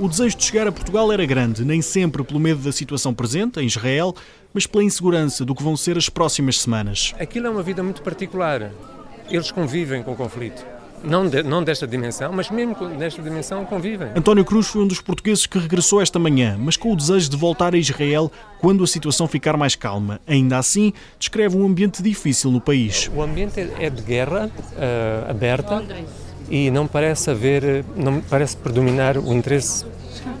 O desejo de chegar a Portugal era grande, nem sempre pelo medo da situação presente, em Israel, mas pela insegurança do que vão ser as próximas semanas. Aquilo é uma vida muito particular. Eles convivem com o conflito. Não, de, não desta dimensão, mas mesmo nesta dimensão convivem. António Cruz foi um dos portugueses que regressou esta manhã, mas com o desejo de voltar a Israel quando a situação ficar mais calma. Ainda assim, descreve um ambiente difícil no país. O ambiente é de guerra uh, aberta e não parece haver, não parece predominar o interesse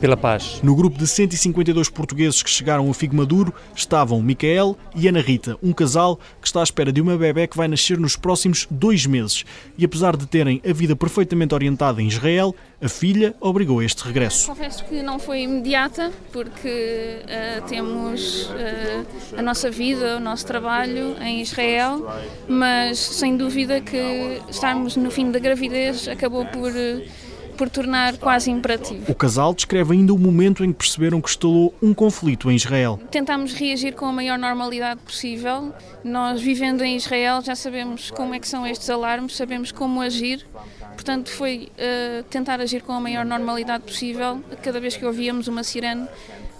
pela paz. No grupo de 152 portugueses que chegaram a Figo Maduro estavam Micael e Ana Rita, um casal que está à espera de uma bebé que vai nascer nos próximos dois meses. E apesar de terem a vida perfeitamente orientada em Israel, a filha obrigou a este regresso. Confesso que não foi imediata, porque uh, temos uh, a nossa vida, o nosso trabalho em Israel, mas sem dúvida que estarmos no fim da gravidez acabou por. Uh, por tornar quase imperativo. O casal descreve ainda o momento em que perceberam que instalou um conflito em Israel. Tentámos reagir com a maior normalidade possível. Nós, vivendo em Israel, já sabemos como é que são estes alarmes, sabemos como agir. Portanto, foi uh, tentar agir com a maior normalidade possível. Cada vez que ouvíamos uma sirene,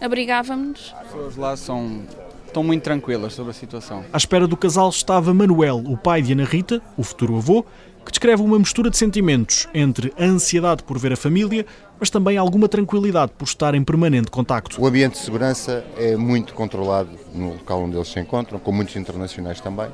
abrigávamos-nos. As pessoas lá são estão muito tranquilas sobre a situação. À espera do casal estava Manuel, o pai de Ana Rita, o futuro avô, que descreve uma mistura de sentimentos entre a ansiedade por ver a família, mas também alguma tranquilidade por estar em permanente contacto. O ambiente de segurança é muito controlado no local onde eles se encontram, com muitos internacionais também.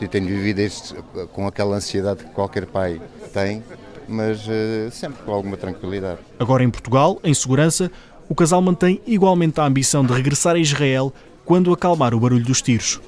E tenho vivido este, com aquela ansiedade que qualquer pai tem, mas uh, sempre com alguma tranquilidade. Agora em Portugal, em segurança, o casal mantém igualmente a ambição de regressar a Israel quando acalmar o barulho dos tiros.